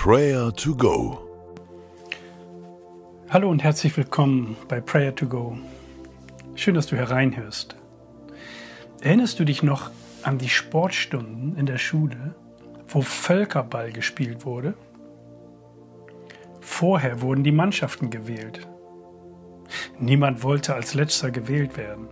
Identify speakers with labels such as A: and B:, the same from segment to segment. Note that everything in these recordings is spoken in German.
A: Prayer to Go.
B: Hallo und herzlich willkommen bei Prayer to Go. Schön, dass du hereinhörst. Erinnerst du dich noch an die Sportstunden in der Schule, wo Völkerball gespielt wurde? Vorher wurden die Mannschaften gewählt. Niemand wollte als letzter gewählt werden.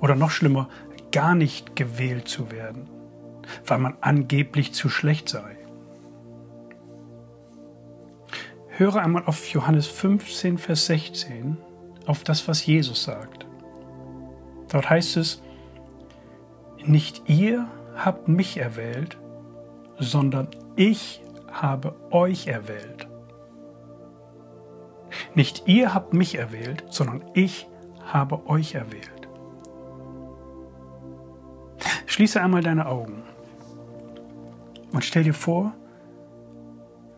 B: Oder noch schlimmer, gar nicht gewählt zu werden, weil man angeblich zu schlecht sei. Höre einmal auf Johannes 15, Vers 16, auf das, was Jesus sagt. Dort heißt es, nicht ihr habt mich erwählt, sondern ich habe euch erwählt. Nicht ihr habt mich erwählt, sondern ich habe euch erwählt. Schließe einmal deine Augen und stell dir vor,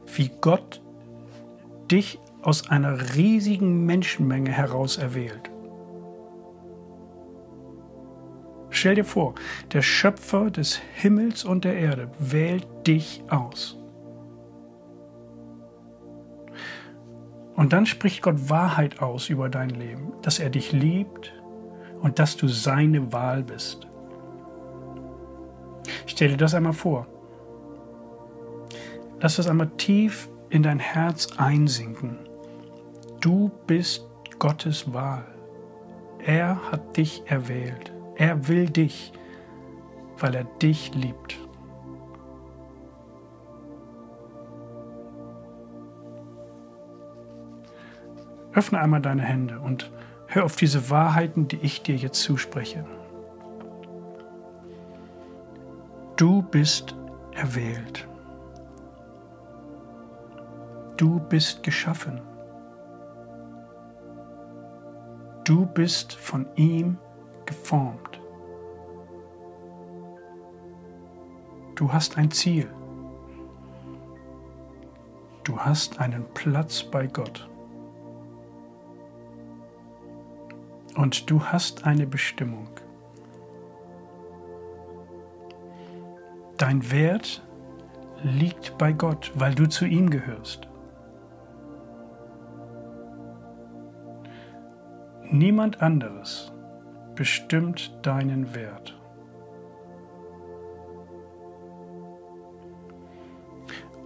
B: wie Gott dich aus einer riesigen Menschenmenge heraus erwählt. Stell dir vor, der Schöpfer des Himmels und der Erde wählt dich aus. Und dann spricht Gott Wahrheit aus über dein Leben, dass er dich liebt und dass du seine Wahl bist. Stell dir das einmal vor. Lass das einmal tief in dein Herz einsinken. Du bist Gottes Wahl. Er hat dich erwählt. Er will dich, weil er dich liebt. Öffne einmal deine Hände und hör auf diese Wahrheiten, die ich dir jetzt zuspreche. Du bist erwählt. Du bist geschaffen. Du bist von ihm geformt. Du hast ein Ziel. Du hast einen Platz bei Gott. Und du hast eine Bestimmung. Dein Wert liegt bei Gott, weil du zu ihm gehörst. Niemand anderes bestimmt deinen Wert.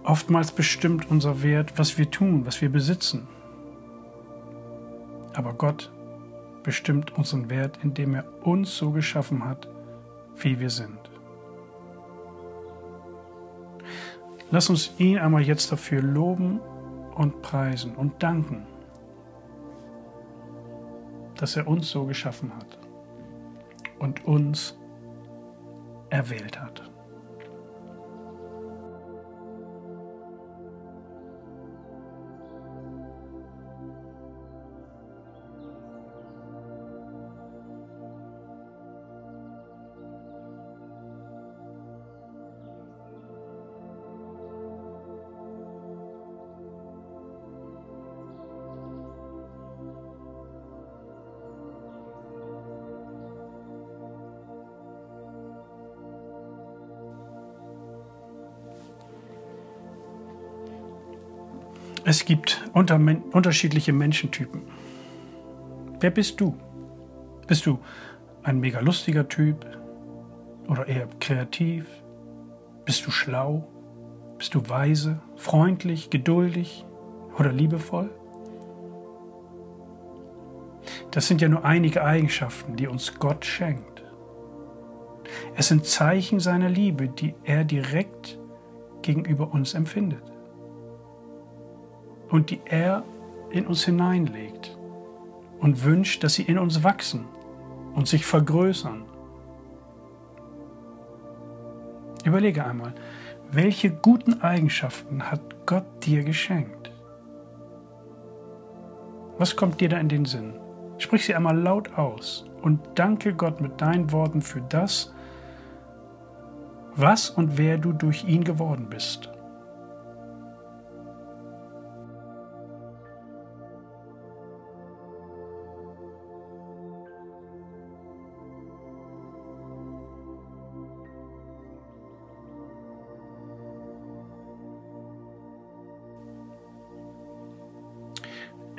B: Oftmals bestimmt unser Wert, was wir tun, was wir besitzen. Aber Gott bestimmt unseren Wert, indem er uns so geschaffen hat, wie wir sind. Lass uns ihn einmal jetzt dafür loben und preisen und danken dass er uns so geschaffen hat und uns erwählt hat. Es gibt unter, unterschiedliche Menschentypen. Wer bist du? Bist du ein mega lustiger Typ oder eher kreativ? Bist du schlau? Bist du weise, freundlich, geduldig oder liebevoll? Das sind ja nur einige Eigenschaften, die uns Gott schenkt. Es sind Zeichen seiner Liebe, die er direkt gegenüber uns empfindet und die er in uns hineinlegt und wünscht, dass sie in uns wachsen und sich vergrößern. Überlege einmal, welche guten Eigenschaften hat Gott dir geschenkt? Was kommt dir da in den Sinn? Sprich sie einmal laut aus und danke Gott mit deinen Worten für das, was und wer du durch ihn geworden bist.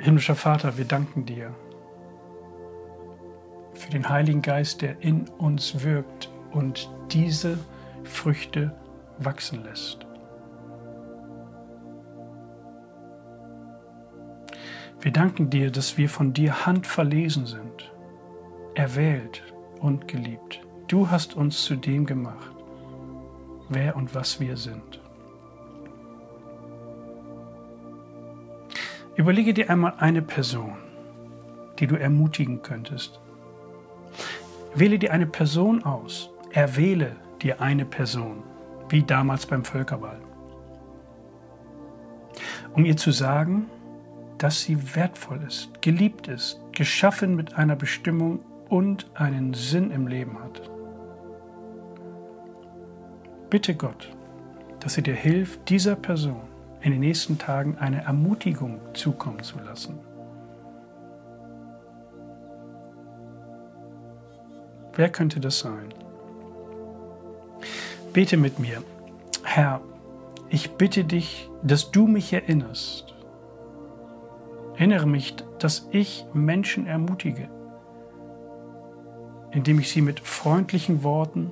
B: Himmlischer Vater, wir danken dir für den Heiligen Geist, der in uns wirkt und diese Früchte wachsen lässt. Wir danken dir, dass wir von dir handverlesen sind, erwählt und geliebt. Du hast uns zu dem gemacht, wer und was wir sind. Überlege dir einmal eine Person, die du ermutigen könntest. Wähle dir eine Person aus. Erwähle dir eine Person, wie damals beim Völkerball. Um ihr zu sagen, dass sie wertvoll ist, geliebt ist, geschaffen mit einer Bestimmung und einen Sinn im Leben hat. Bitte Gott, dass er dir hilft, dieser Person in den nächsten Tagen eine Ermutigung zukommen zu lassen. Wer könnte das sein? Bete mit mir. Herr, ich bitte dich, dass du mich erinnerst. Erinnere mich, dass ich Menschen ermutige, indem ich sie mit freundlichen Worten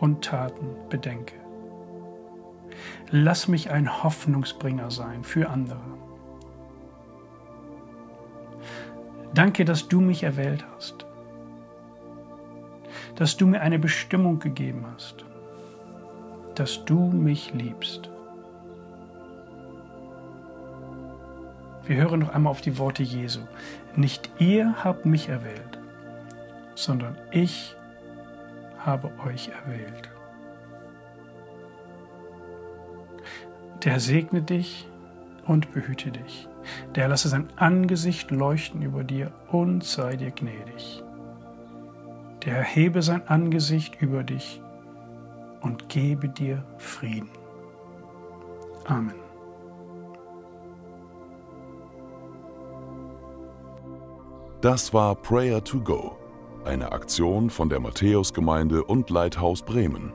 B: und Taten bedenke. Lass mich ein Hoffnungsbringer sein für andere. Danke, dass du mich erwählt hast, dass du mir eine Bestimmung gegeben hast, dass du mich liebst. Wir hören noch einmal auf die Worte Jesu. Nicht ihr habt mich erwählt, sondern ich habe euch erwählt. Der segne dich und behüte dich. Der lasse sein Angesicht leuchten über dir und sei dir gnädig. Der erhebe sein Angesicht über dich und gebe dir Frieden. Amen.
A: Das war Prayer to Go, eine Aktion von der Matthäusgemeinde und Leithaus Bremen.